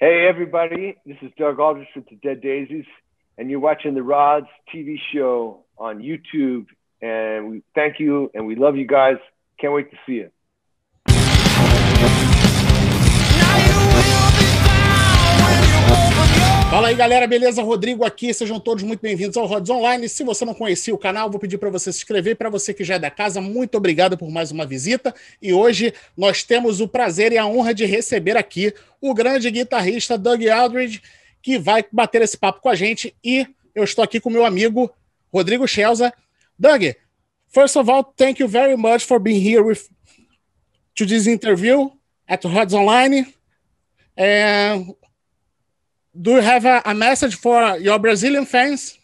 Hey, everybody. This is Doug Aldrich with the Dead Daisies, and you're watching the Rods TV show on YouTube. And we thank you and we love you guys. Can't wait to see you. Fala aí galera, beleza? Rodrigo aqui, sejam todos muito bem-vindos ao Rods Online. Se você não conhecia o canal, vou pedir para você se inscrever. Para você que já é da casa, muito obrigado por mais uma visita. E hoje nós temos o prazer e a honra de receber aqui o grande guitarrista Doug Aldridge, que vai bater esse papo com a gente. E eu estou aqui com meu amigo Rodrigo Schelza. Doug, first of all, thank you very much for being here with to this interview at Rods Online. And do you have a, a, message for your Brazilian fans?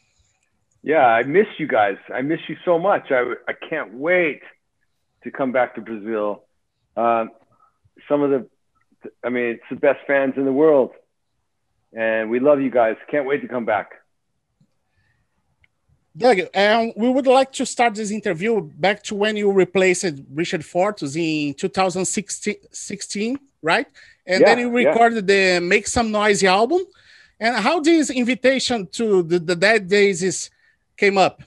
Yeah, I miss you guys. I miss you so much. I, I can't wait to come back to Brazil. Um, some of the, I mean, it's the best fans in the world. And we love you guys. Can't wait to come back. Doug, and we would like to start this interview back to when you replaced Richard Fortus in 2016, right? And yeah, then you recorded yeah. the Make Some Noise album. And how this invitation to the, the Dead Daisies came up?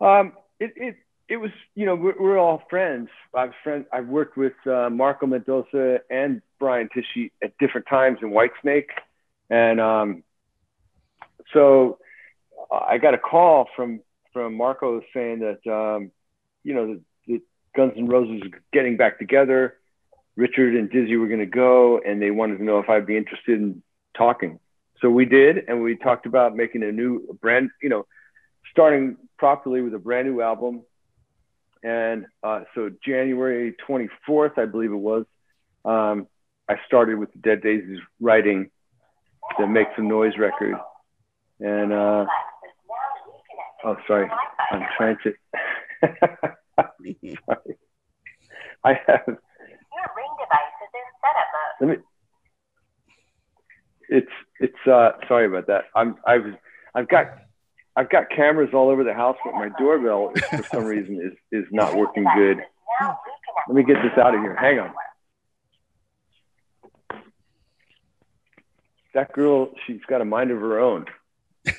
Um, it, it, it was, you know, we're, we're all friends. I've friend, I've worked with uh, Marco Mendoza and Brian Tichy at different times in Whitesnake. And um, so I got a call from, from Marco saying that, um, you know, the Guns N' Roses getting back together. Richard and Dizzy were going to go, and they wanted to know if I'd be interested in talking. So we did, and we talked about making a new brand, you know, starting properly with a brand new album. And uh, so January 24th, I believe it was, um, I started with the Dead Daisies writing the Make Some Noise record. And, uh, oh, sorry, I'm trying to. sorry. I have. Your ring device is in setup mode. Let me it's it's uh sorry about that. I'm I've I've got I've got cameras all over the house, but my doorbell is, for some reason is is not working good. Let me get this out of here. Hang on. That girl, she's got a mind of her own.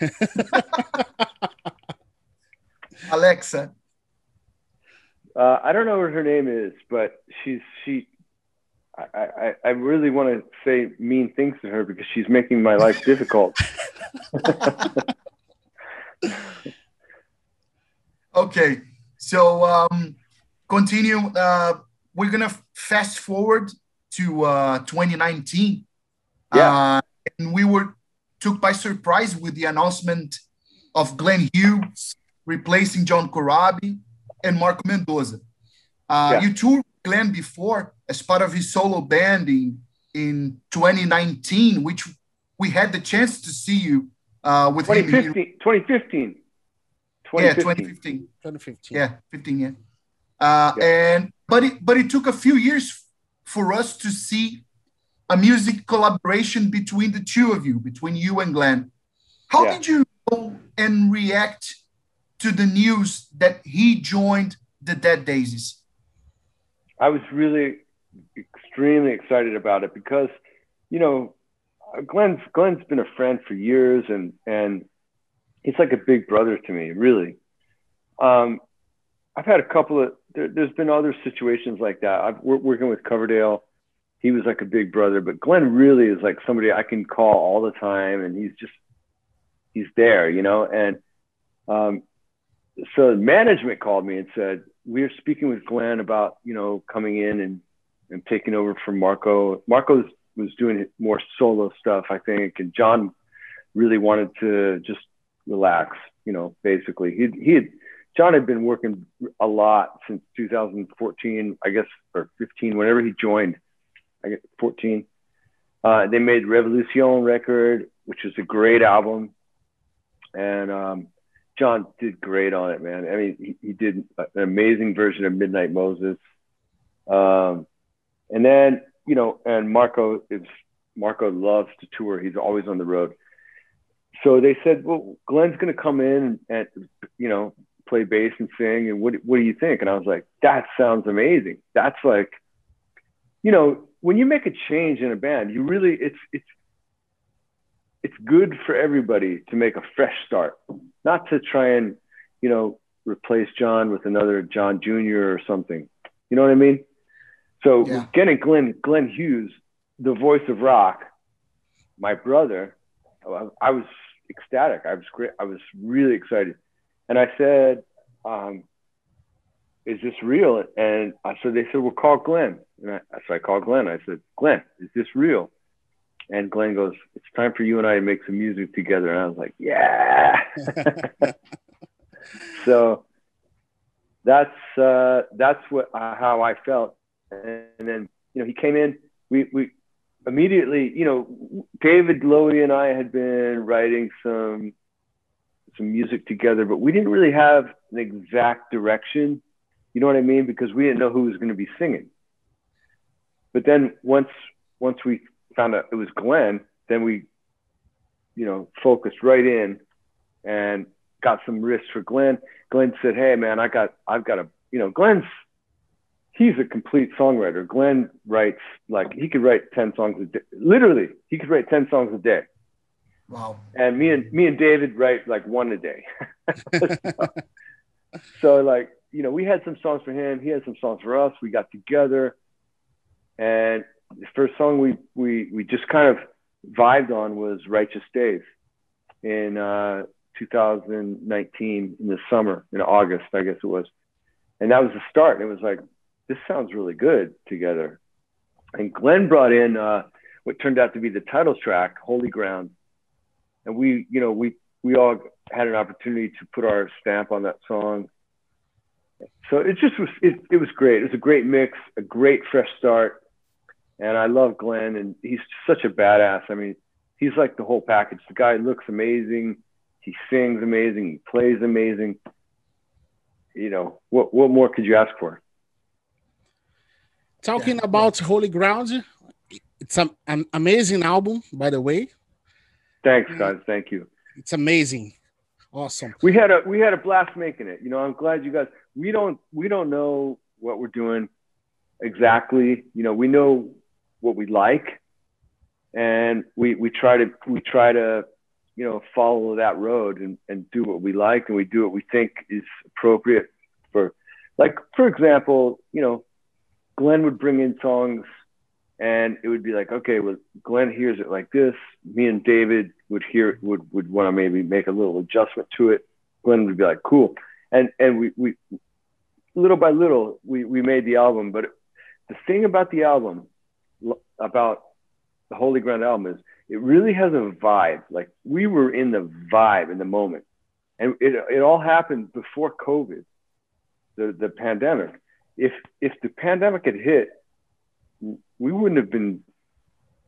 Alexa. Uh, I don't know what her name is, but she's she I, I, I really want to say mean things to her because she's making my life difficult. okay, so um, continue. Uh, we're gonna fast forward to uh, 2019. Yeah. Uh, and we were took by surprise with the announcement of Glenn Hughes replacing John Corabi and Marco Mendoza. Uh, yeah. You toured Glenn before as part of his solo band in, in 2019, which we had the chance to see you uh, with 2015, him. 2015. 2015. Yeah, 2015. 2015. Yeah, 15, yeah. Uh, yeah. And but it but it took a few years for us to see a music collaboration between the two of you, between you and Glenn. How yeah. did you go and react to the news that he joined the Dead Daisies? I was really extremely excited about it because, you know, Glenn's Glenn's been a friend for years, and and he's like a big brother to me, really. Um, I've had a couple of there, has been other situations like that. I've working with Coverdale. He was like a big brother, but Glenn really is like somebody I can call all the time, and he's just he's there, you know. And um, so management called me and said, we were speaking with Glenn about, you know, coming in and, and taking over from Marco. Marco was doing more solo stuff, I think, and John really wanted to just relax, you know, basically. He he had John had been working a lot since 2014, I guess, or 15, whenever he joined. I guess 14. Uh, they made Revolution record, which was a great album, and um, John did great on it, man. I mean, he, he did an amazing version of Midnight Moses. Um, and then, you know, and Marco is Marco loves to tour. He's always on the road. So they said, well, Glenn's going to come in and, you know, play bass and sing. And what, what do you think? And I was like, that sounds amazing. That's like, you know, when you make a change in a band, you really it's it's it's good for everybody to make a fresh start, not to try and you know replace John with another John Jr. or something. You know what I mean? So yeah. getting Glenn Glenn Hughes, the voice of rock, my brother, I was ecstatic. I was great. I was really excited, and I said, um, "Is this real?" And I, so they said, "Well, call Glenn." And I, so I called Glenn. I said, "Glenn, is this real?" And Glenn goes, "It's time for you and I to make some music together." And I was like, "Yeah." so that's uh, that's what uh, how I felt and then you know he came in. We we immediately you know David Lowy and I had been writing some some music together, but we didn't really have an exact direction. You know what I mean? Because we didn't know who was going to be singing. But then once once we found out it was Glenn, then we you know focused right in and got some risks for Glenn. Glenn said, "Hey man, I got I've got a you know Glenn's he's a complete songwriter. Glenn writes like he could write 10 songs a day. Literally, he could write 10 songs a day. Wow. And me and me and David write like one a day. so, so, like, you know, we had some songs for him, he had some songs for us. We got together and the first song we we we just kind of vibed on was Righteous Days in uh 2019 in the summer in August, I guess it was. And that was the start. And it was like this sounds really good together. And Glenn brought in uh, what turned out to be the title track, Holy Ground. And we, you know, we, we all had an opportunity to put our stamp on that song. So it just was, it, it was great. It was a great mix, a great fresh start. And I love Glenn and he's such a badass. I mean, he's like the whole package. The guy looks amazing. He sings amazing. He plays amazing. You know, what, what more could you ask for? Talking yeah. about Holy Ground, it's an, an amazing album, by the way. Thanks, guys. Thank you. It's amazing. Awesome. We had a we had a blast making it. You know, I'm glad you guys. We don't we don't know what we're doing exactly. You know, we know what we like, and we we try to we try to you know follow that road and, and do what we like and we do what we think is appropriate for like for example you know Glenn would bring in songs and it would be like, okay, well, Glenn hears it like this. Me and David would hear would would want to maybe make a little adjustment to it. Glenn would be like, cool. And and we we little by little we we made the album. But the thing about the album, about the Holy Ground album is it really has a vibe. Like we were in the vibe in the moment. And it it all happened before COVID, the the pandemic if if the pandemic had hit, we wouldn't have been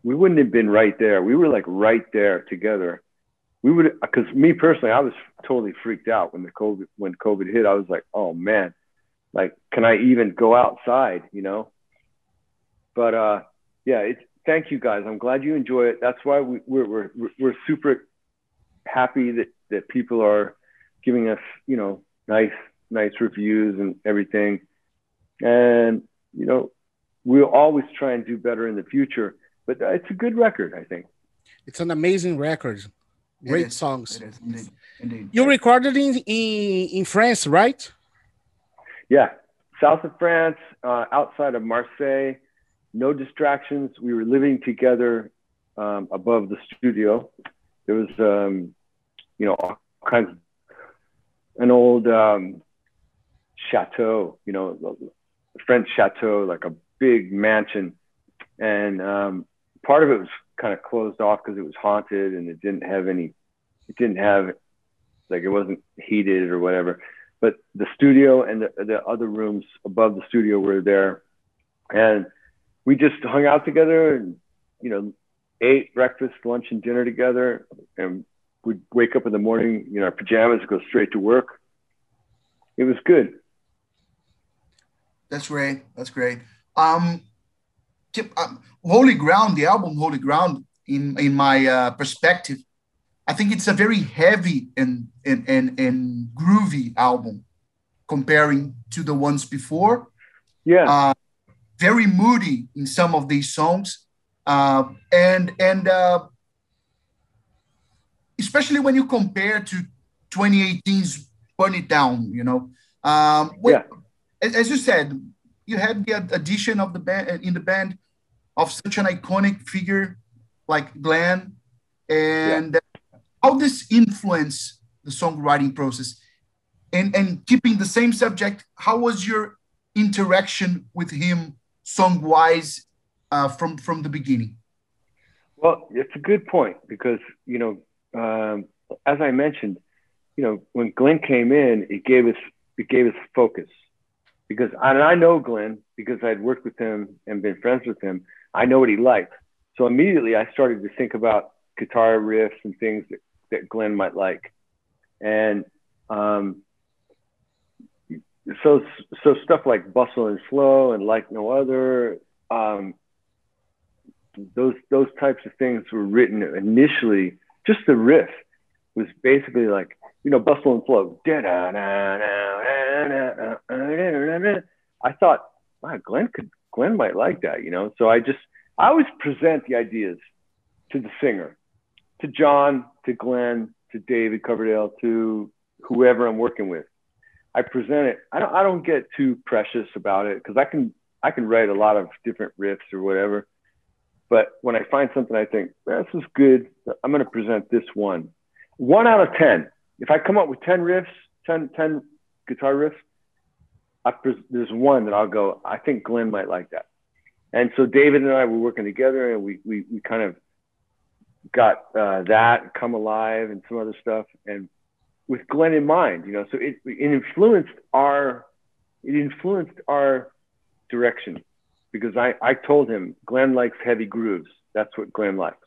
we wouldn't have been right there. We were like right there together. We would because me personally, I was totally freaked out when the COVID when COVID hit. I was like, oh man, like can I even go outside? You know. But uh, yeah, it's thank you guys. I'm glad you enjoy it. That's why we, we're we're we're super happy that that people are giving us you know nice nice reviews and everything and you know we'll always try and do better in the future. But it's a good record, I think. It's an amazing record. Great songs. Indeed. Indeed. You recorded in, in in France, right? Yeah, south of France, uh, outside of Marseille. No distractions. We were living together um, above the studio. There was, um, you know, all kinds of an old um, chateau, you know, French chateau, like a big mansion, and um, part of it was kind of closed off because it was haunted and it didn't have any, it didn't have, like it wasn't heated or whatever. But the studio and the, the other rooms above the studio were there, and we just hung out together and you know ate breakfast, lunch, and dinner together, and we'd wake up in the morning, you know, our pajamas, go straight to work. It was good. That's great. That's great. Um, um, Holy Ground, the album Holy Ground, in in my uh, perspective, I think it's a very heavy and and and, and groovy album comparing to the ones before. Yeah. Uh, very moody in some of these songs, uh, and and uh, especially when you compare to 2018's "Burn It Down." You know, um, when, yeah. as you said, you had the addition of the band in the band of such an iconic figure like Glenn, and yeah. how this influence the songwriting process, and and keeping the same subject. How was your interaction with him song wise uh, from from the beginning? Well, it's a good point because you know, um, as I mentioned, you know, when Glenn came in, it gave us it gave us focus because and I know Glenn because I'd worked with him and been friends with him. I know what he likes. So immediately I started to think about guitar riffs and things that, that Glenn might like. And um, so so stuff like bustle and flow and like no other um, those those types of things were written initially just the riff was basically like you know bustle and flow. I thought wow glenn could glenn might like that you know? So i just i always present the ideas to the singer to john to glenn to david coverdale to whoever i'm working with I present it. I don't I don't get too precious about it because I can I can write a lot of different riffs or whatever. But when I find something I think this is good, I'm going to present this one. One out of ten. If I come up with ten riffs, 10, 10 guitar riffs, pres- there's one that I'll go. I think Glenn might like that. And so David and I were working together, and we we, we kind of got uh, that come alive and some other stuff. And with Glenn in mind, you know, so it, it influenced our, it influenced our direction because I, I told him Glenn likes heavy grooves. That's what Glenn likes.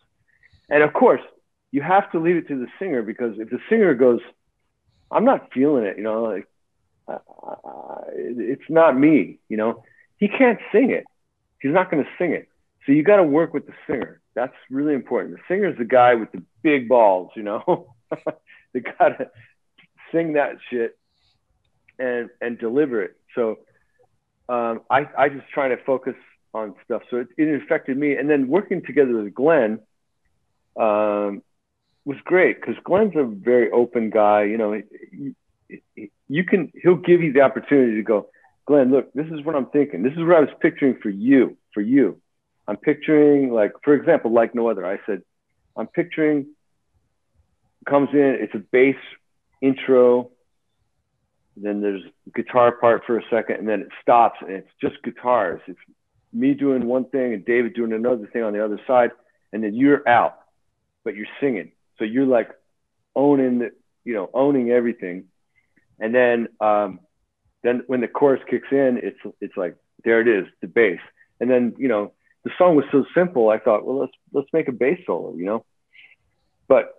And of course, you have to leave it to the singer because if the singer goes, I'm not feeling it, you know, like uh, it's not me, you know, he can't sing it. He's not going to sing it. So you got to work with the singer. That's really important. The singer is the guy with the big balls, you know. they got to sing that shit and and deliver it. So um, I I just try to focus on stuff. So it, it affected me, and then working together with Glenn um, was great because Glenn's a very open guy. You know, you can he'll give you the opportunity to go, Glenn. Look, this is what I'm thinking. This is what I was picturing for you. For you, I'm picturing like, for example, like no other. I said, I'm picturing comes in. It's a bass intro, then there's guitar part for a second, and then it stops and it's just guitars. It's me doing one thing and David doing another thing on the other side, and then you're out, but you're singing. So you're like owning the, you know, owning everything. And then, um, then when the chorus kicks in, it's it's like there it is, the bass. And then you know the song was so simple. I thought, well, let's let's make a bass solo, you know. But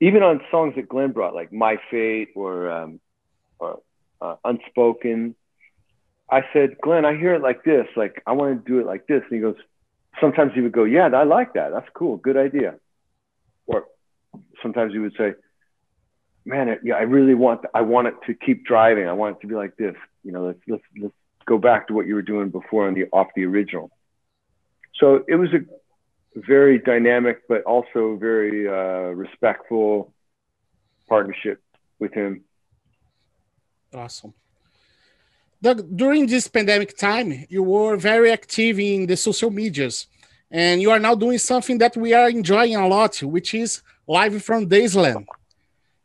even on songs that Glenn brought, like My Fate or, um, or uh, Unspoken, I said, Glenn, I hear it like this. Like, I want to do it like this. And he goes, sometimes he would go, Yeah, I like that. That's cool. Good idea. Or sometimes he would say, Man, yeah, I really want, I want it to keep driving. I want it to be like this. You know, let's, let's, let's go back to what you were doing before on the, off the original. So it was a very dynamic, but also very uh, respectful partnership with him. Awesome. Doug, during this pandemic time, you were very active in the social medias, and you are now doing something that we are enjoying a lot, which is live from Daisyland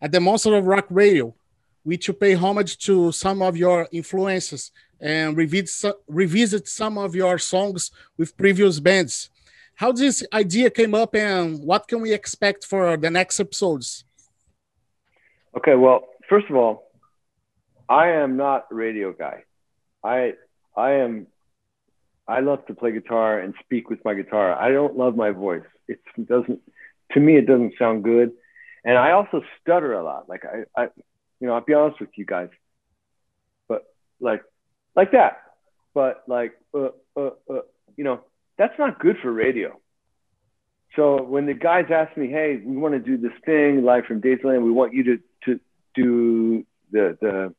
at the Monster of Rock Radio, which you pay homage to some of your influences and revisit, revisit some of your songs with previous bands how this idea came up and what can we expect for the next episodes? Okay, well, first of all, I am not a radio guy. I I am I love to play guitar and speak with my guitar. I don't love my voice. It doesn't to me it doesn't sound good. And I also stutter a lot. Like I, I you know, I'll be honest with you guys. But like like that. But like uh, uh, uh, you know, that's not good for radio. So when the guys ask me, "Hey, we want to do this thing live from Daisyland. We want you to to do the the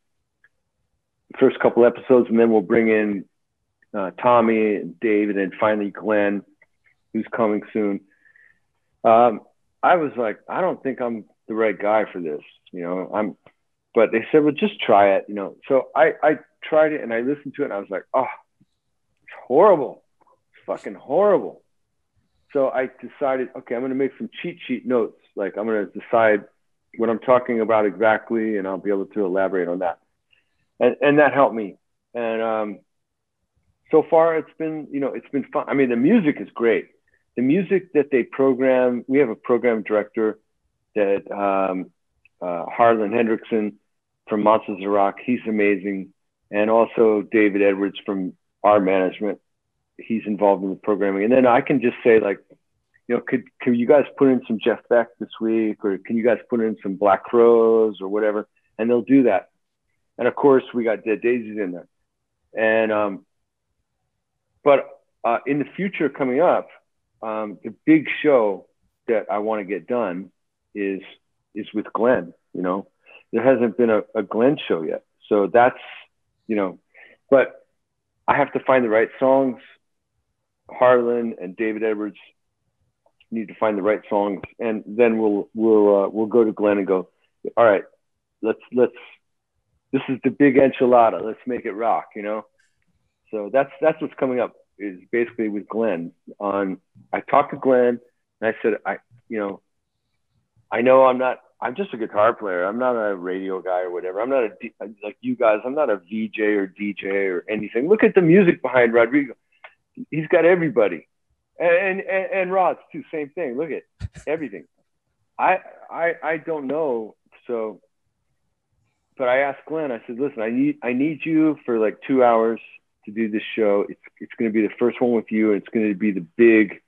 first couple episodes, and then we'll bring in uh, Tommy and David, and finally Glenn, who's coming soon. Um, I was like, I don't think I'm the right guy for this. You know, I'm, but they said, well, just try it. You know, so I I tried it and I listened to it and I was like, oh, it's horrible, fucking horrible. So I decided, okay, I'm going to make some cheat sheet notes. Like I'm going to decide what I'm talking about exactly, and I'll be able to elaborate on that. And and that helped me. And um, so far, it's been you know it's been fun. I mean, the music is great. The music that they program, we have a program director that um, uh, Harlan Hendrickson from Monsters of Rock. He's amazing, and also David Edwards from our management. He's involved in the programming, and then I can just say like you know, could can you guys put in some Jeff Beck this week, or can you guys put in some Black Crowes or whatever? And they'll do that. And of course, we got Dead Daisies in there. And um, but uh, in the future coming up, um, the big show that I want to get done is is with Glenn. You know, there hasn't been a, a Glenn show yet, so that's you know, but I have to find the right songs. Harlan and David Edwards need to find the right songs, and then we'll we'll uh, we'll go to Glenn and go, all right, let's let's this is the big enchilada. Let's make it rock, you know. So that's that's what's coming up is basically with Glenn. On I talked to Glenn and I said I you know I know I'm not I'm just a guitar player. I'm not a radio guy or whatever. I'm not a like you guys. I'm not a VJ or DJ or anything. Look at the music behind Rodrigo. He's got everybody and and, and Rods too, same thing. Look at everything. I I I don't know. So, but I asked Glenn. I said, "Listen, I need I need you for like two hours to do this show. It's it's going to be the first one with you, and it's going to be the big,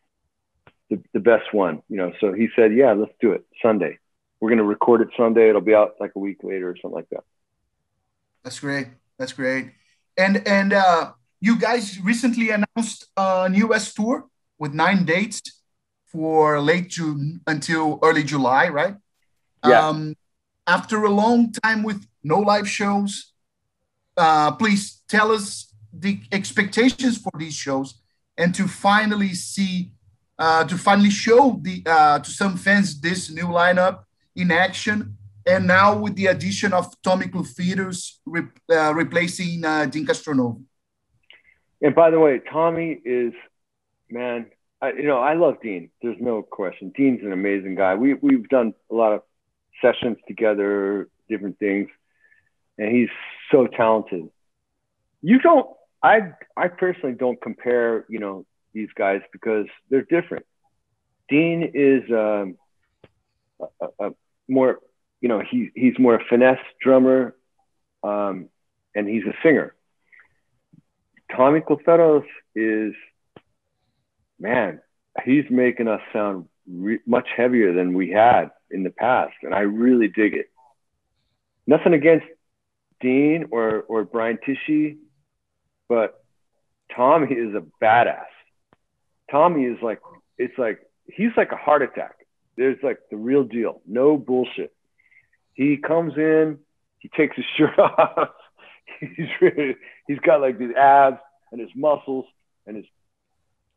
the the best one. You know." So he said, "Yeah, let's do it Sunday. We're going to record it Sunday. It'll be out like a week later or something like that." That's great. That's great. And and uh, you guys recently announced a new US tour with nine dates for late June until early July, right? Yeah. Um, after a long time with no live shows, uh, please tell us the expectations for these shows and to finally see, uh, to finally show the uh, to some fans this new lineup in action. And now with the addition of Tommy Clufetos re uh, replacing uh, Deen Castronovo. And by the way, Tommy is man, I, you know, I love Deen. There's no question. Deen's an amazing guy. We we've done a lot of sessions together, different things, and he's so talented. You don't. I I personally don't compare. You know these guys because they're different. Deen is um, a, a, more. You know he he's more a finesse drummer, um, and he's a singer. Tommy Clufetos is man, he's making us sound re- much heavier than we had in the past, and I really dig it. Nothing against Deen or or Brian Tichy, but Tommy is a badass. Tommy is like it's like he's like a heart attack. There's like the real deal, no bullshit. He comes in, he takes his shirt off. he's really, he's got like these abs and his muscles and his,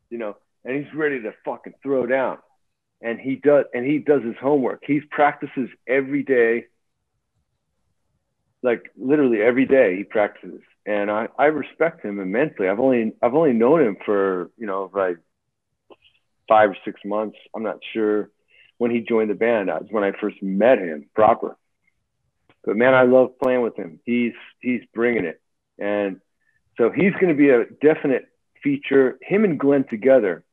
you know, and he's ready to fucking throw down. And he does, and he does his homework. He practices every day, like literally every day. He practices, and I, I respect him immensely. I've only I've only known him for you know like five or six months. I'm not sure when he joined the band. That's when I first met him proper. But man, I love playing with him. He's he's bringing it, and so he's going to be a definite feature. Him and Glenn together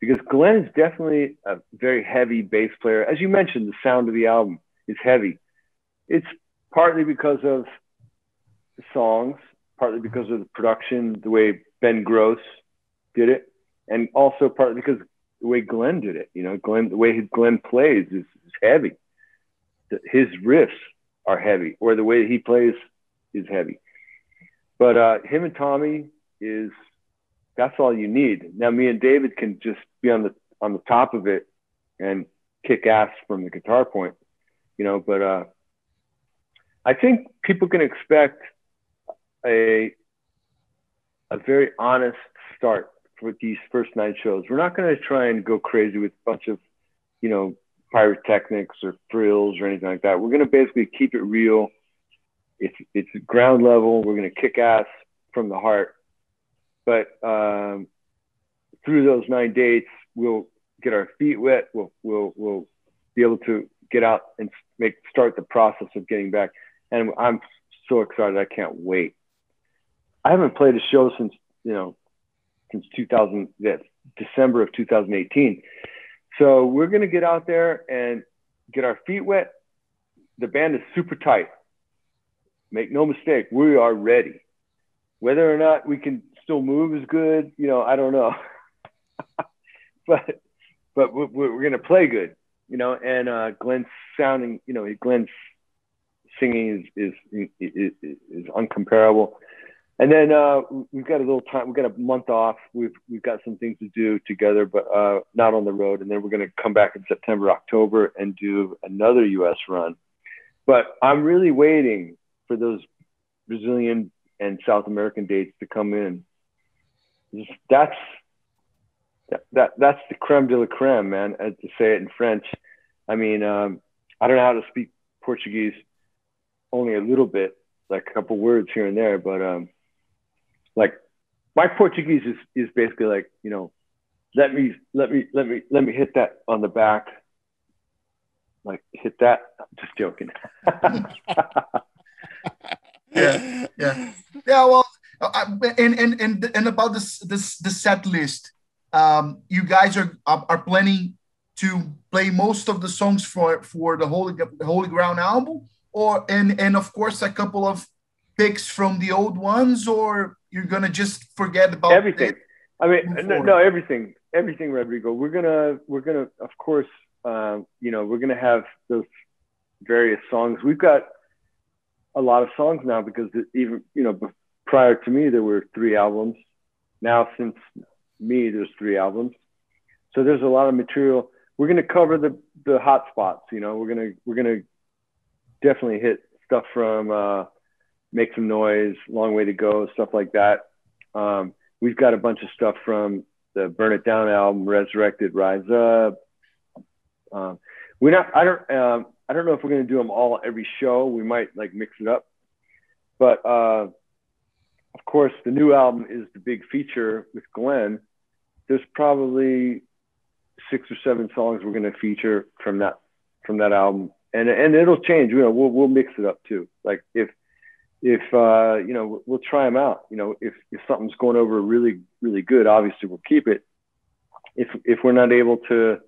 because Glenn is definitely a very heavy bass player. As you mentioned, the sound of the album is heavy. It's partly because of the songs, partly because of the production, the way Ben Grosse did it, and also partly because the way Glenn did it. You know, Glenn, the way Glenn plays is, is heavy. His riffs are heavy, or the way he plays is heavy. But uh, him and Tommy is that's all you need. Now, me and David can just be on the on the top of it and kick ass from the guitar point, you know. But uh, I think people can expect a a very honest start for these first nine shows. We're not going to try and go crazy with a bunch of, you know, pyrotechnics or frills or anything like that. We're going to basically keep it real. It's it's ground level. We're going to kick ass from the heart. But um, through those nine dates, we'll get our feet wet. We'll we'll we'll be able to get out and make start the process of getting back. And I'm so excited. I can't wait. I haven't played a show since you know since 2000 yeah, December of 2018. So we're gonna get out there and get our feet wet. The band is super tight. Make no mistake, we are ready. Whether or not we can still move is good, you know, I don't know. but but we're, we're gonna play good, you know. And uh, Glenn's sounding, you know, Glenn's singing is is is, is uncomparable. And then uh, we've got a little time. We've got a month off. We've we've got some things to do together, but uh, not on the road. And then we're going to come back in September, October, and do another U.S. run. But I'm really waiting for those Brazilian and South American dates to come in. That's that, that that's the creme de la creme, man. As to say it in French. I mean, um, I don't know how to speak Portuguese, only a little bit, like a couple words here and there, but um, like my Portuguese is is basically like you know, let me let me let me let me hit that on the back, like hit that. I'm Just joking. yeah, yeah, yeah. Well, uh, and and and and about this this the set list, um, you guys are are planning to play most of the songs for for the Holy Holy Ground album, or and and of course a couple of picks from the old ones, or you're gonna just forget about everything. I mean, no, no, everything, everything, Rodrigo. We're gonna, we're gonna, of course, uh, you know, we're gonna have those various songs. We've got a lot of songs now because even, you know, prior to me there were three albums. Now since me, there's three albums. So there's a lot of material. We're gonna cover the the hot spots. You know, we're gonna we're gonna definitely hit stuff from. Uh, make some noise, long way to go, stuff like that. Um, we've got a bunch of stuff from the Burn It Down album, Resurrected, Rise Up. Um, we're not. I don't. Um, I don't know if we're going to do them all every show. We might like mix it up, but uh, of course, the new album is the big feature with Glenn. There's probably six or seven songs we're going to feature from that from that album, and and it'll change. You know, we'll we'll mix it up too. Like if if uh, you know we'll try them out. You know, if if something's going over really really good, obviously we'll keep it. If if we're not able to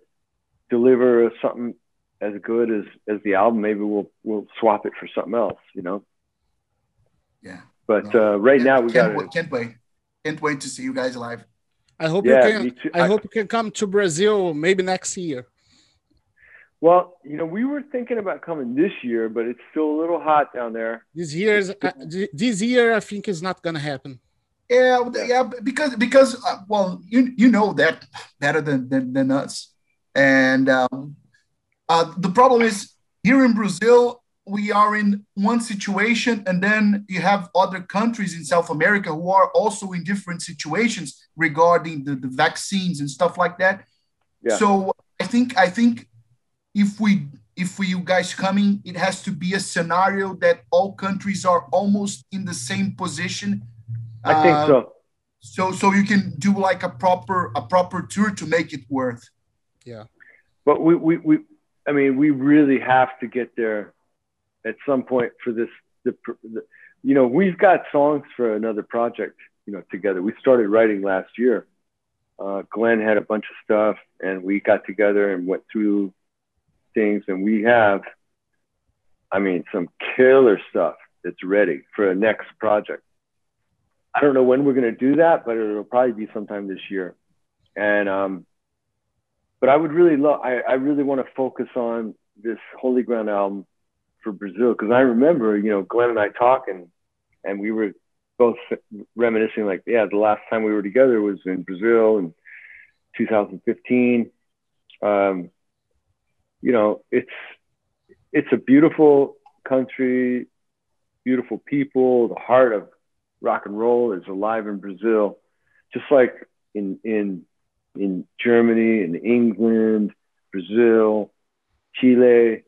deliver something as good as as the album, maybe we'll we'll swap it for something else. You know. Yeah. But no. uh, right can't, now we got can't, can't wait. Can't wait to see you guys live. I hope Yeah, you can. too. I, I- hope you can come to Brazil maybe next year. Well, you know, we were thinking about coming this year, but it's still a little hot down there. This year's uh, this year, I think is not gonna happen. Yeah, yeah, because because uh, well, you you know that better than than, than us, and um, uh, the problem is here in Brazil we are in one situation, and then you have other countries in South America who are also in different situations regarding the, the vaccines and stuff like that. Yeah. So I think I think if we if we you guys coming, it has to be a scenario that all countries are almost in the same position. I think Uh, so. so so you can do like a proper a proper tour to make it worth Yeah. But we, we, we, I mean, we really have to get there at some point for this. The, the, you know, we've got songs for another project, you know, together. We started writing last year. Uh, Glenn had a bunch of stuff, and we got together and went through things, and we have, I mean, some killer stuff that's ready for a next project. I don't know when we're going to do that, but it'll probably be sometime this year. And um, but I would really love. I, I really want to focus on this Holy Ground album for Brazil because I remember, you know, Glenn and I talking, and we were both reminiscing, like, yeah, the last time we were together was in Brazil in 2015. Um, you know, it's it's a beautiful country, beautiful people, the heart of rock and roll is alive in Brazil, just like in in in Germany, in England, Brazil, Chile,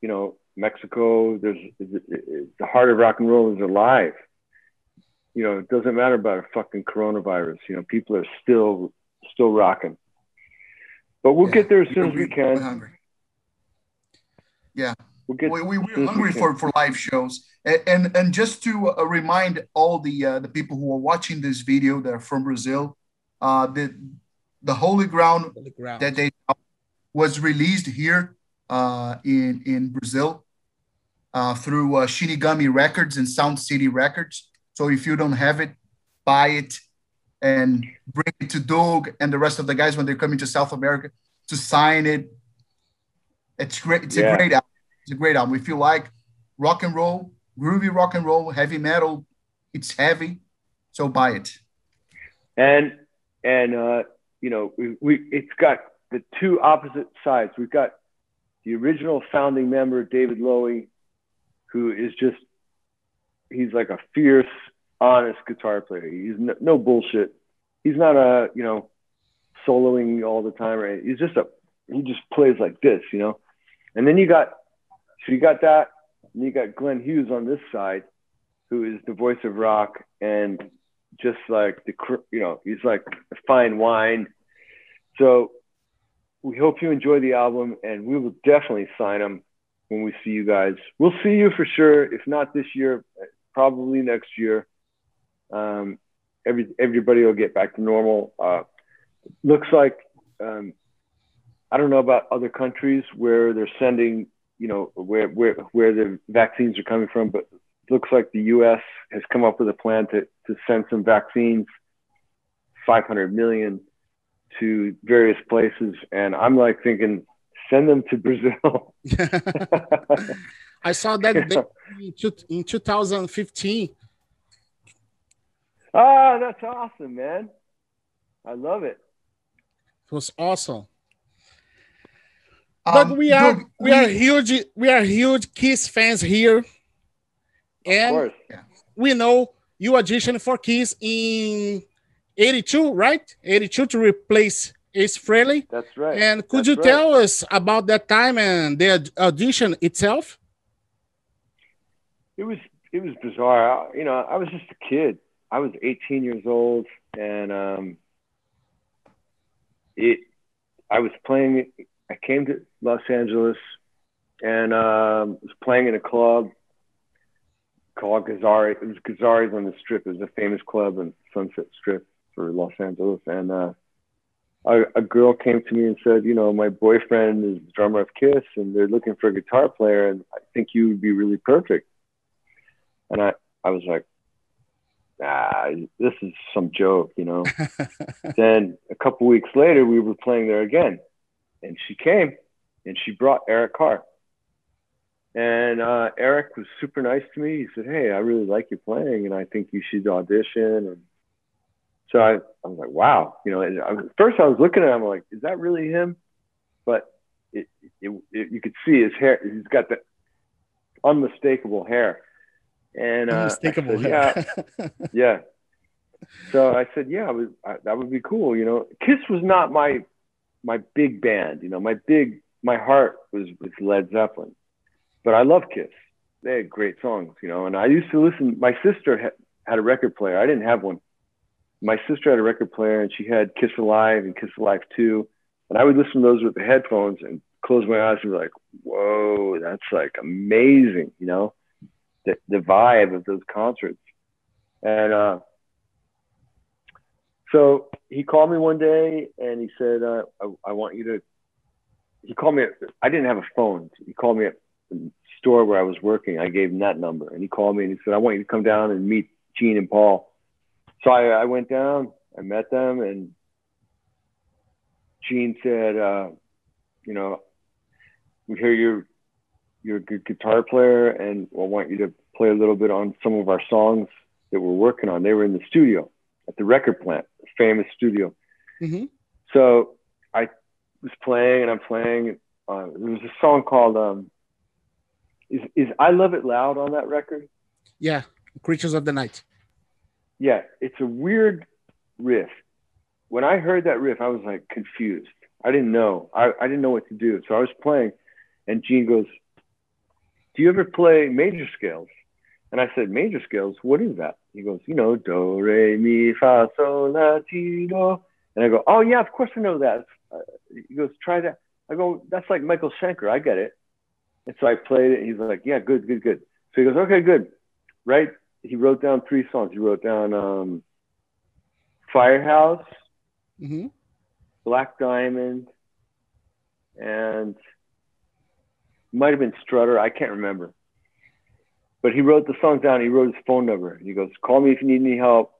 you know, Mexico. There's the heart of rock and roll is alive. You know, it doesn't matter about a fucking coronavirus. You know, people are still still rocking. But we'll yeah, get there as soon as we can. Hungry. Yeah, we'll get we, we, we're hungry for, for live shows. And, and, and just to uh, remind all the uh, the people who are watching this video that are from Brazil, uh, the the Holy Ground, Holy Ground. that they was released here uh, in in Brazil uh, through uh, Shinigami Records and Sound City Records. So if you don't have it, buy it and bring it to Doug and the rest of the guys when they're coming to South America to sign it. It's great. It's yeah. a great album. It's a great album. If you like rock and roll, groovy rock and roll, heavy metal, it's heavy. So buy it. And and uh, you know we, we it's got the two opposite sides. We've got the original founding member David Lowy, who is just he's like a fierce honest guitar player. He's no, no bullshit. He's not a you know soloing all the time. Right? He's just a he just plays like this, you know. And then you got so you got that, and you got Glenn Hughes on this side, who is the voice of rock and just like the you know he's like fine wine. So we hope you enjoy the album, and we will definitely sign him when we see you guys. We'll see you for sure. If not this year, probably next year um, every everybody will get back to normal. Uh, looks like um, I don't know about other countries where they're sending, you know, where where where the vaccines are coming from, but looks like the U.S. has come up with a plan to to send some vaccines, 500 million, to various places, and I'm like thinking, send them to Brazil. I saw that in 2015 Ah, that's awesome, man. I love it. It was awesome. Um, but we are we are huge we are huge Kiss fans here, and we know you auditioned for Kiss in '82, right? '82 to replace Ace Frehley. That's right. And could That's you right. tell us about that time and the audition itself? It was it was bizarre. I, you know, I was just a kid. I was 18 years old, and um, it. I was playing. I came to Los Angeles, and um, was playing in a club called Gazzarri. It was Gazzarri's on the Strip. It was a famous club on Sunset Strip for Los Angeles, and uh, a, a girl came to me and said, you know, my boyfriend is the drummer of Kiss, and they're looking for a guitar player, and I think you would be really perfect. And I, I was like, ah, this is some joke, you know. then a couple weeks later, we were playing there again, and she came, and she brought Eric Carr. And uh, Eric was super nice to me. He said, "Hey, I really like your playing, and I think you should audition." And so I, I was like, "Wow," you know. And I, first, I was looking at him, I'm like, "Is that really him?" But it, it, it, you could see his hair. He's got the unmistakable hair. And uh, said, yeah, yeah. So I said, yeah, was, I, that would be cool. You know, Kiss was not my my big band. You know, my big my heart was with Led Zeppelin, but I love Kiss. They had great songs. You know, and I used to listen. My sister had, had a record player. I didn't have one. My sister had a record player, and she had Kiss Alive and Kiss Alive Two, and I would listen to those with the headphones and close my eyes and be like, "Whoa, that's like amazing," you know the, the vibe of those concerts. And uh, so he called me one day and he said, uh, I, I, want you to. He called me. I didn't have a phone. He called me at store where I was working. I gave him that number and he called me and he said, I want you to come down and meet Gene and Paul. So I, I went down, I met them, and Gene said, uh, You know, we hear you're you're a good guitar player, and I want you to play a little bit on some of our songs that we're working on. They were in the studio at the record plant, famous studio. Mm-hmm. So I was playing and I'm playing. Uh, there was a song called um, is, is I Love It Loud on that record? Yeah, Creatures of the Night. Yeah, it's a weird riff. When I heard that riff, I was like confused. I didn't know. I, I didn't know what to do. So I was playing, and Gene goes, Do you ever play major scales? And I said, Major scales? What is that? He goes, You know, do, re, mi, fa, sol, la, ti, do. And I go, Oh, yeah, of course I know that. Uh, he goes, Try that. I go, That's like Michael Schenker. I get it. And so I played it. He's like, Yeah, good, good, good. So he goes, Okay, good. Right? He wrote down three songs. He wrote down um, Firehouse, hmm Black Diamond, and might have been Strutter. I can't remember. But he wrote the songs down. He wrote his phone number. He goes, "Call me if you need any help.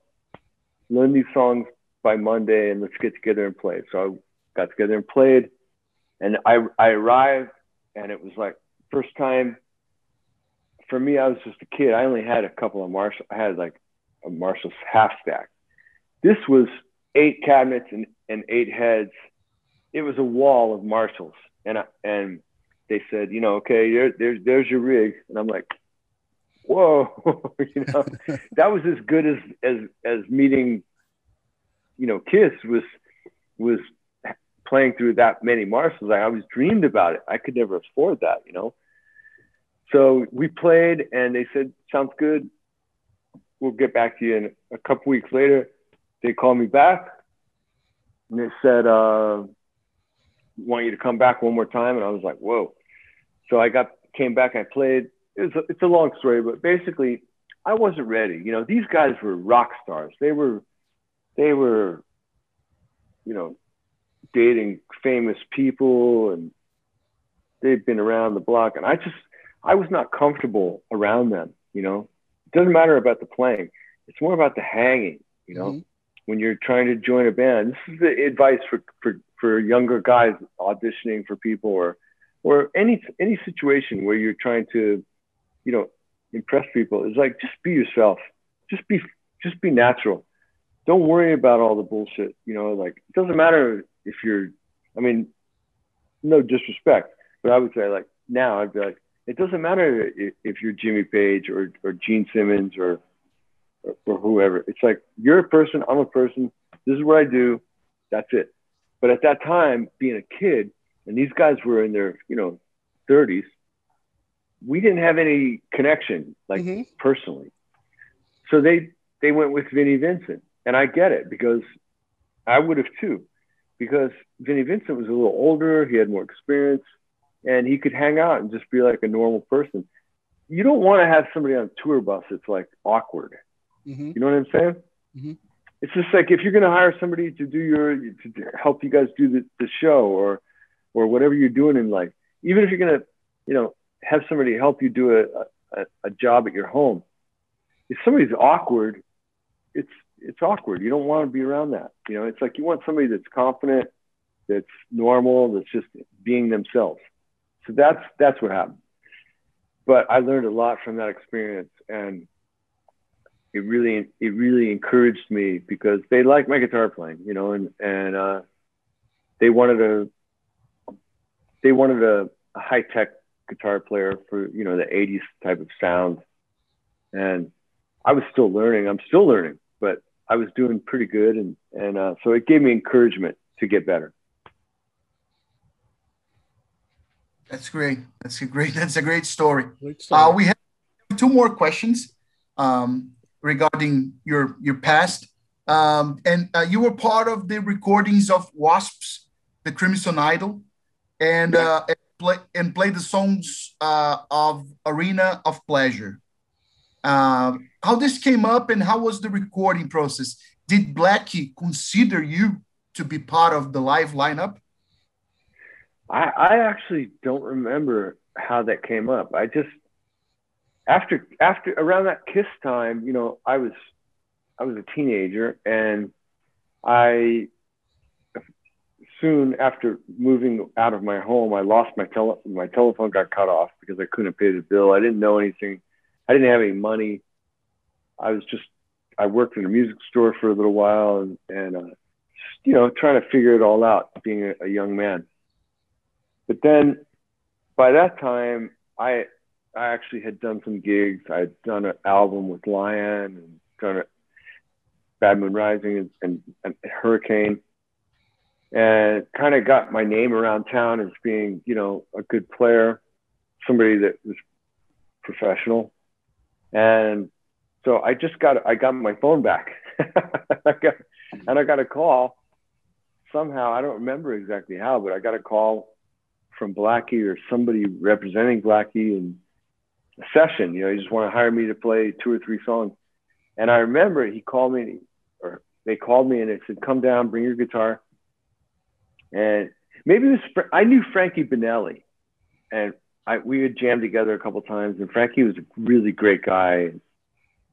Learn these songs by Monday, and let's get together and play." So I got together and played, and I I arrived, and it was like first time. For me, I was just a kid. I only had a couple of Marshall. I had like a Marshall's half stack. This was eight cabinets and, and eight heads. It was a wall of Marshalls, and I, and they said, you know, okay, there, there's there's your rig, and I'm like, whoa, you know, that was as good as as as meeting, you know, Kiss was was playing through that many Marshalls. I always dreamed about it. I could never afford that, you know. So we played, and they said, sounds good. We'll get back to you. And a couple weeks later, they called me back and they said, uh, want you to come back one more time. And I was like, whoa. So I got, came back, I played. A, it's a long story, but basically I wasn't ready. You know, these guys were rock stars. They were, they were, you know, dating famous people and they've been around the block. And I just, I was not comfortable around them, you know. It doesn't matter about the playing. It's more about the hanging, you know. Mhm. When you're trying to join a band, this is the advice for, for, for younger guys auditioning for people or or any any situation where you're trying to, you know, impress people. Is like just be yourself. Just be just be natural. Don't worry about all the bullshit. You know, like it doesn't matter if you're. I mean, no disrespect, but I would say like now I'd be like, it doesn't matter if, if you're Jimmy Page or or Gene Simmons or, or or whoever. It's like you're a person, I'm a person. This is what I do. That's it. But at that time, being a kid, and these guys were in their you know 30s, we didn't have any connection like Mhm. personally. So they they went with Vinnie Vincent, and I get it because I would have too, because Vinnie Vincent was a little older, he had more experience, and he could hang out and just be like a normal person. You don't want to have somebody on a tour bus that's like awkward. Mhm. You know what I'm saying? Mhm. It's just like if you're going to hire somebody to do your to help you guys do the, the show or or whatever you're doing in life, even if you're going to, you know, have somebody help you do a, a, a job at your home. If somebody's awkward, it's it's awkward. You don't want to be around that. You know, it's like you want somebody that's confident, that's normal, that's just being themselves. So that's that's what happened. But I learned a lot from that experience, and it really it really encouraged me because they liked my guitar playing, you know, and and uh, they wanted a they wanted a, a high tech guitar player for you know the 80s type of sound, and I was still learning. I'm still learning, but I was doing pretty good, and and uh, so it gave me encouragement to get better. That's great. That's a great. That's a great story. Great story. Uh, we have two more questions um, regarding your your past, um, and uh, you were part of the recordings of Wasps, the Crimson Idol, and Yeah. uh, and play and play the songs uh, of Arena of Pleasure. Um, how this came up and how was the recording process? Did Blackie consider you to be part of the live lineup? I, I actually don't remember how that came up. I just after after around that kiss time, you know, I was I was a teenager and I soon after moving out of my home, I lost my tele my telephone got cut off because I couldn't pay the bill. I didn't know anything. I didn't have any money. I was just I worked in a music store for a little while and and uh, you know trying to figure it all out being a, a young man. But then by that time, I I actually had done some gigs. I'd done an album with Lion and done a Bad Moon Rising and, and, and Hurricane, and kind of got my name around town as being, you know, a good player, somebody that was professional, and so I just got I got my phone back, I got, and I got a call. Somehow I don't remember exactly how, but I got a call from Blackie or somebody representing Blackie in a session. You know, he just want to hire me to play two or three songs. And I remember he called me, or they called me and they said, "Come down, bring your guitar." And maybe it was I knew Frankie Banali, and I we had jammed together a couple times. And Frankie was a really great guy,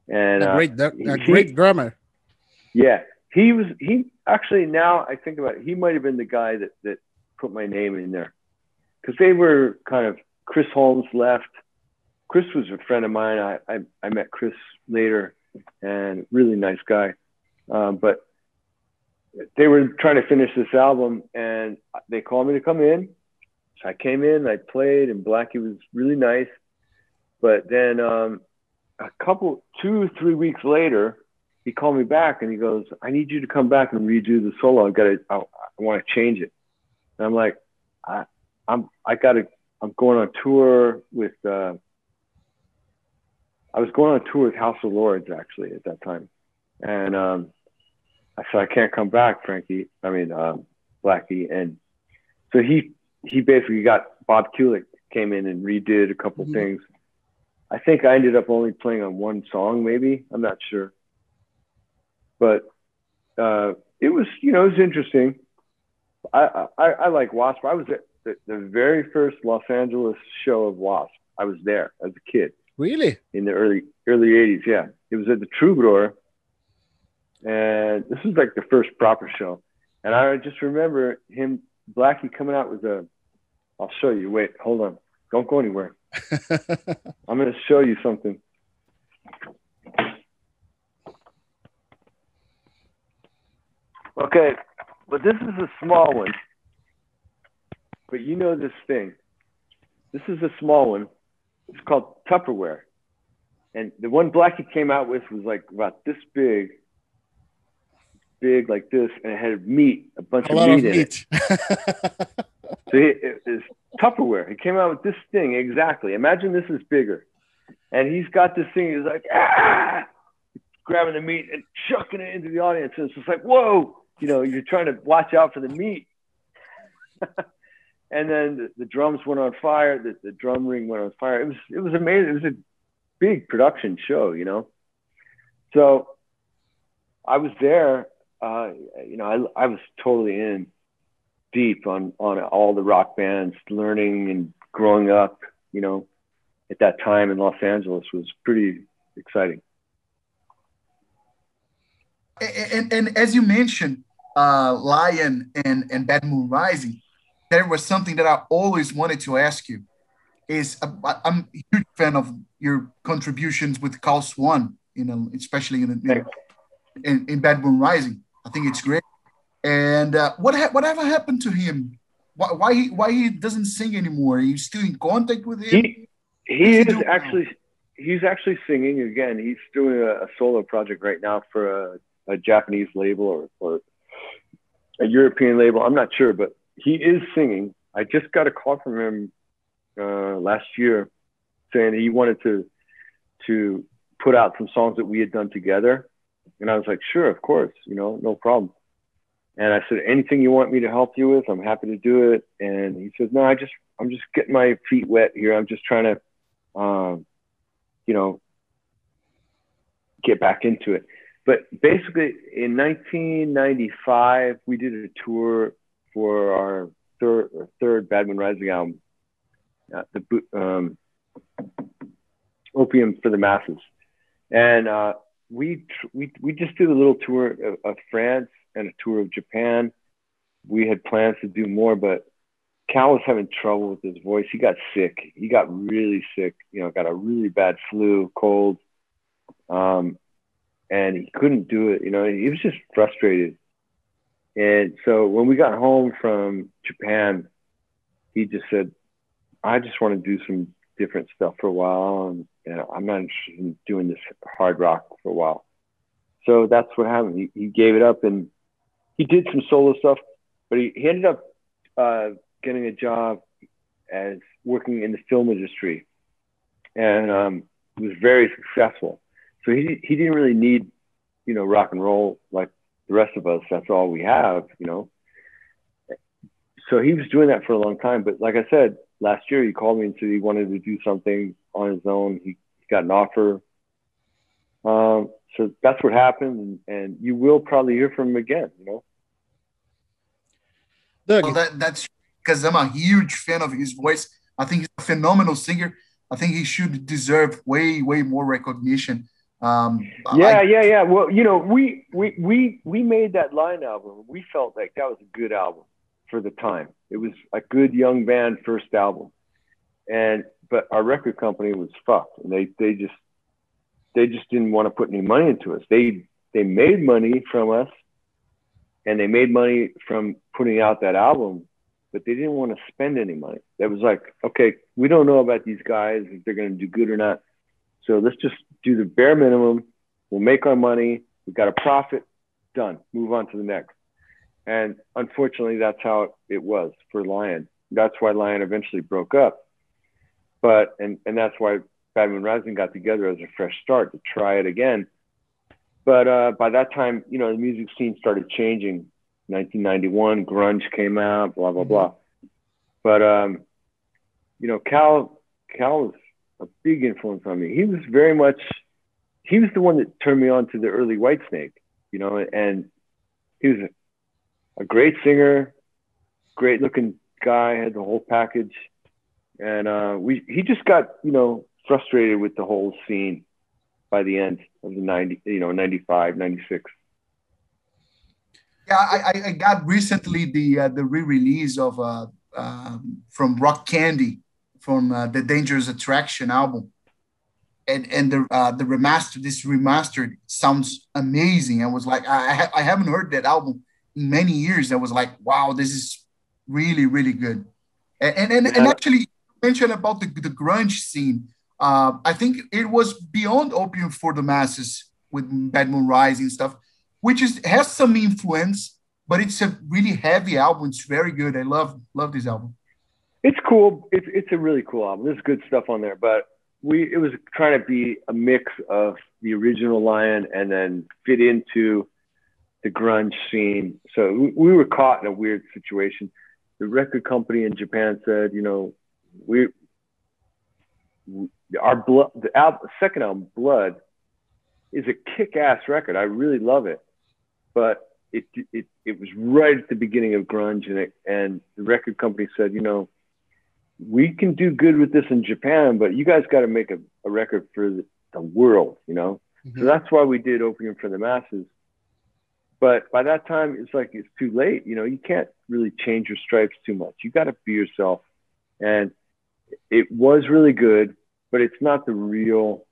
and a great, uh, a great drummer. Yeah, he was. He actually now I think about it, he might have been the guy that that put my name in there because they were kind of Chris Holmes left. Chris was a friend of mine. I I, I met Chris later, and really nice guy. Um, but they were trying to finish this album, and they called me to come in. So I came in, I played, and Blackie was really nice. But then um, a couple, two, three weeks later, he called me back and he goes, I need you to come back and redo the solo. I've got to, I, I want to change it. And I'm like, I, I'm, I got to, I'm going on tour with, uh, I was going on tour with House of Lords actually at that time. And, um, I said, I can't come back, Frankie. I mean, um, Blackie. And so he, he basically got Bob Kulick came in and redid a couple mm-hmm. things. I think I ended up only playing on one song, maybe. I'm not sure but uh, it was you know it was interesting. I I, I like Wasp. I was the, the very first Los Angeles show of Wasp. I was there as a kid. Really? In the early early '80s, yeah. It was at the Troubadour, and this was like the first proper show. And I just remember him, Blackie, coming out with a. I'll show you. Wait, hold on. Don't go anywhere. I'm going to show you something. Okay, but this is a small one. But you know this thing. This is a small one. It's called Tupperware. And the one Blackie came out with was like about this big, big like this, and it had meat, a bunch a of meat of in it. so it, it's Tupperware. He came out with this thing exactly. Imagine this is bigger, and he's got this thing. He's like ah, grabbing the meat and chucking it into the audience, and it's just like whoa you know, you're trying to watch out for the meat. and then the, the, drums went on fire. The, the drum ring went on fire. It was it was amazing. It was a big production show, you know. So I was there. Uh, you know, I I was totally in deep on on all the rock bands, learning and growing up. You know, at that time in Los Angeles was pretty exciting. And, and, and as you mentioned, uh, Lion and, and Bad Moon Rising, there was something that I always wanted to ask you. Is uh, I'm a huge fan of your contributions with Kal Swan, you know, especially in, in, in, in Bad Moon Rising. I think it's great. And uh, what ha- whatever happened to him? Why, why he why he doesn't sing anymore? Are you still in contact with him? He, he is actually he's actually singing again. He's doing a, a solo project right now for a, a Japanese label or, or a European label. I'm not sure, but he is singing. I just got a call from him uh, last year saying he wanted to to put out some songs that we had done together, and I was like, sure, of course, you know, no problem. And I said, anything you want me to help you with, I'm happy to do it. And he says, no, I just I'm just getting my feet wet here. I'm just trying to, um, you know, get back into it but basically in 1995 we did a tour for our third third Bad Moon Rising album, uh, the um, Opium for the Masses, and uh, we we we just did a little tour of, of, France and a tour of Japan. We had plans to do more, but Kal was having trouble with his voice. He got sick. He got really sick. You know, got a really bad flu, cold. Um, and he couldn't do it. You know, he was just frustrated. And so when we got home from Japan, he just said, "I just want to do some different stuff for a while, and, and I'm not interested in doing this hard rock for a while." so that's what happened. He, he gave it up and he did some solo stuff, but he, he ended up uh, getting a job as working in the film industry and um, was very successful. So he, he didn't really need, you know, rock and roll like the rest of us. That's all we have, you know. So he was doing that for a long time. But like I said, last year he called me and said he wanted to do something on his own. He, he got an offer. Um, so that's what happened, and, and, you will probably hear from him again. You know. Doug. Well, that, that's because I'm a huge fan of his voice. I think he's a phenomenal singer. I think he should deserve way, way more recognition. Um, yeah, I, yeah, yeah. Well, you know, we we we we made that Lion album. We felt like that was a good album for the time. It was a good young band first album, and but our record company was fucked, and they they just they just didn't want to put any money into us. They they made money from us, and they made money from putting out that album, but they didn't want to spend any money. That was like, okay, we don't know about these guys if they're going to do good or not, so let's just do the bare minimum. We'll make our money. We've got a profit. Done. Move on to the next. And unfortunately, that's how it was for Lion. That's why Lion eventually broke up. But and and that's why Bad Moon Rising got together as a fresh start to try it again. But uh, by that time, you know, the music scene started changing. 1991, grunge came out, blah blah blah. But um, you know, Kal Kal was a big influence on me. He was very much he was the one that turned me on to the early Whitesnake, you know, and he was a, a great singer, great looking guy, had the whole package. And uh, we he just got, you know, frustrated with the whole scene by the end of the 90, you know, 95, 96. Yeah, I, I got recently the uh, the re-release of uh, um, from Rock Candy from uh, the Dangerous Attraction album, and and the uh, the remaster this remastered sounds amazing. I was like, I I haven't heard that album in many years. I was like, wow, this is really really good. And and and, and actually mentioned about the the grunge scene. Uh, I think it was beyond opium for the masses with Bad Moon Rising stuff, which is has some influence, but it's a really heavy album. It's very good. I love love this album. It's cool. It's it's a really cool album. There's good stuff on there, but we it was trying to be a mix of the original Lion and then fit into the grunge scene. So we, we were caught in a weird situation. The record company in Japan said, you know, we our blood the second album blood is a kick-ass record i really love it but it, it it was right at the beginning of grunge and it, and the record company said you know we can do good with this in japan but you guys got to make a, a, record for the, the world you know? Mm-hmm. so that's why we did opium for the masses. But by that time it's like it's too late you know? You can't really change your stripes too much. You got to be yourself. And it was really good but it's not the real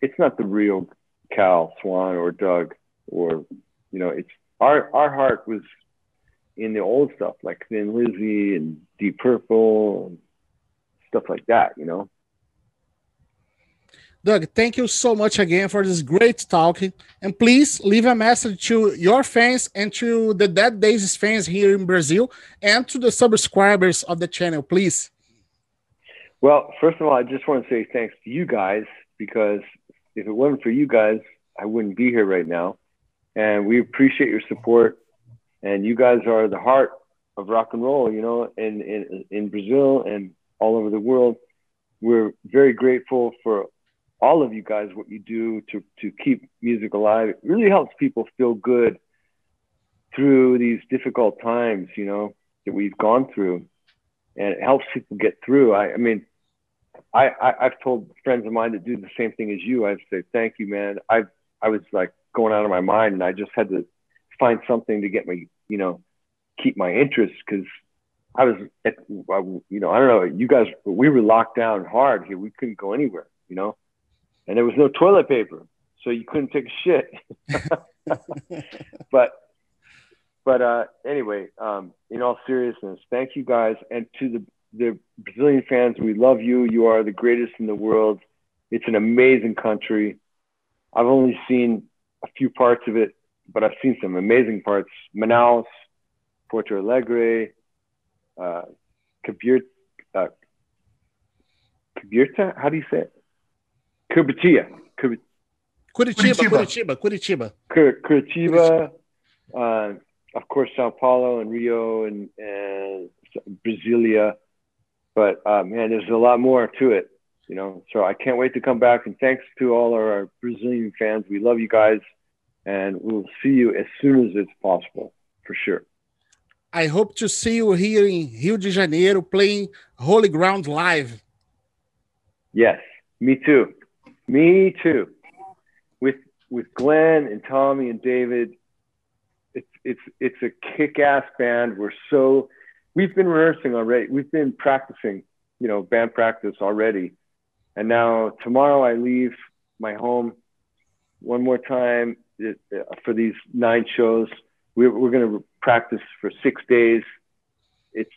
it's not the real Kal Swan or Doug or you know it's our our heart was in the old stuff like Thin Lizzy and Deep Purple and stuff like that, you know. Doug, thank you so much again for this great talking. And please leave a message to your fans and to the Dead Daisies fans here in Brazil and to the subscribers of the channel, please. Well, first of all, I just want to say thanks to you guys because if it wasn't for you guys, I wouldn't be here right now. And we appreciate your support. And you guys are the heart of rock and roll, you know, in, in, in Brazil and all over the world. We're very grateful for all of you guys, what you do to, to keep music alive. It really helps people feel good through these difficult times, you know, that we've gone through. And it helps people get through. I, I mean, I, I have told friends of mine that do the same thing as you. I've said, thank you, man. I I was like going out of my mind, and I just had to find something to get me, you know, keep my interest because I was, at, you know, I don't know, you guys, but we were locked down hard here. We couldn't go anywhere, you know, and there was no toilet paper, so you couldn't take a shit. but but uh, anyway, um, in all seriousness, thank you guys, and to the the Brazilian fans, we love you. You are the greatest in the world. It's an amazing country. I've only seen a few parts of it, but I've seen some amazing parts. Manaus, Porto Alegre, uh, Kabir, uh, Kabirta, how do you say it? Curitiba. Curitiba, Curitiba, Curitiba. Curitiba, uh, of course, Sao Paulo and Rio and, and Brasilia. But uh, man, there's a lot more to it, you know. So I can't wait to come back. And thanks to all our Brazilian fans. We love you guys, and we'll see you as soon as it's possible, for sure. I hope to see you here in Rio de Janeiro playing Holy Ground live. Yes, me too. Me too. With with Glenn and Tommy and David, it's it's it's a kick-ass band. We're so we've been rehearsing already. We've been practicing, you know, band practice already. And now tomorrow I leave my home one more time for these nine shows. We're, we're going to practice for six days. It's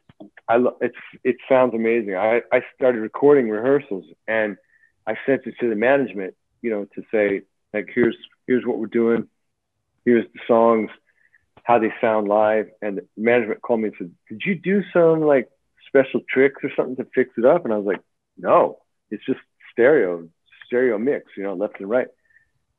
I it's it sounds amazing. I I started recording rehearsals and I sent it to the management, you know, to say like here's here's what we're doing, here's the songs, how they sound live. And the management called me and said, "Did you do some like special tricks or something to fix it up?" And I was like, "No, it's just stereo, stereo mix, you know, left and right."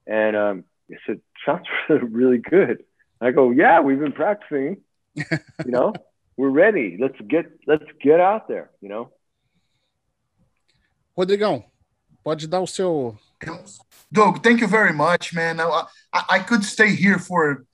And um, I said, "Sounds really good." I go, "Yeah, we've been practicing, you know." we're ready. Let's get let's get out there, you know. Rodrigão, pode dar o seu. Doug, thank you very much, man. I, I could stay here for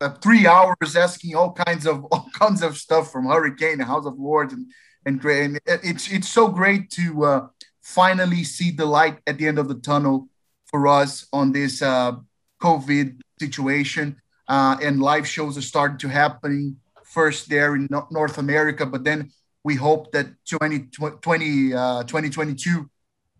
uh, three hours asking all kinds of all kinds of stuff from Hurricane, House of Lords, and and great. And it's it's so great to uh, finally see the light at the end of the tunnel for us on this uh, COVID situation. Uh, and live shows are starting to happen first there in North America, but then we hope that 2020, uh, 2022,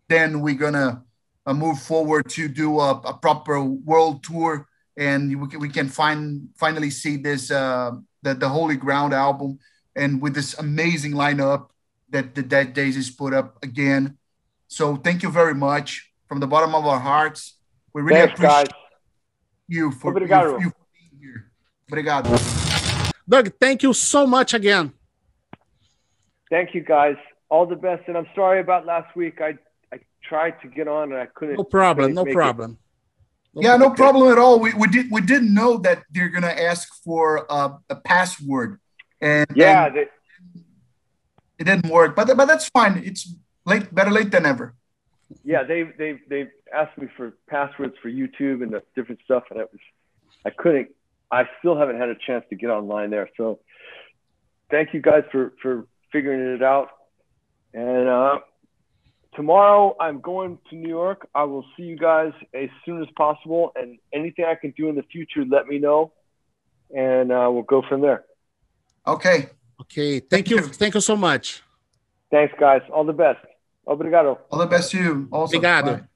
then we're gonna uh, move forward to do a, a, proper world tour, and we can, we can find finally see this uh, the the Holy Ground album, and with this amazing lineup that the Dead Daisies put up again. So thank you very much from the bottom of our hearts. We really Thanks, appreciate guys. You for, Obrigado. You, you for being here. Obrigado. Doug, thank you so much again. Thank you, guys. All the best. And I'm sorry about last week. I, I tried to get on and I couldn't. No problem. No problem. No yeah, no problem at all. We, we did we didn't know that they're gonna ask for a, a password, and yeah, and they, it didn't work. But but that's fine. It's late, better late than ever. Yeah, they they they asked me for passwords for YouTube and the different stuff, and it was I couldn't I still haven't had a chance to get online there. So thank you guys for for figuring it out. And uh, tomorrow I'm going to New York. I will see you guys as soon as possible. And anything I can do in the future, let me know, and uh, we'll go from there. Okay. Okay. Thank you. Thank you so much. Thanks, guys. All the best. Obrigado. All the best to you. Also. Obrigado. Bye.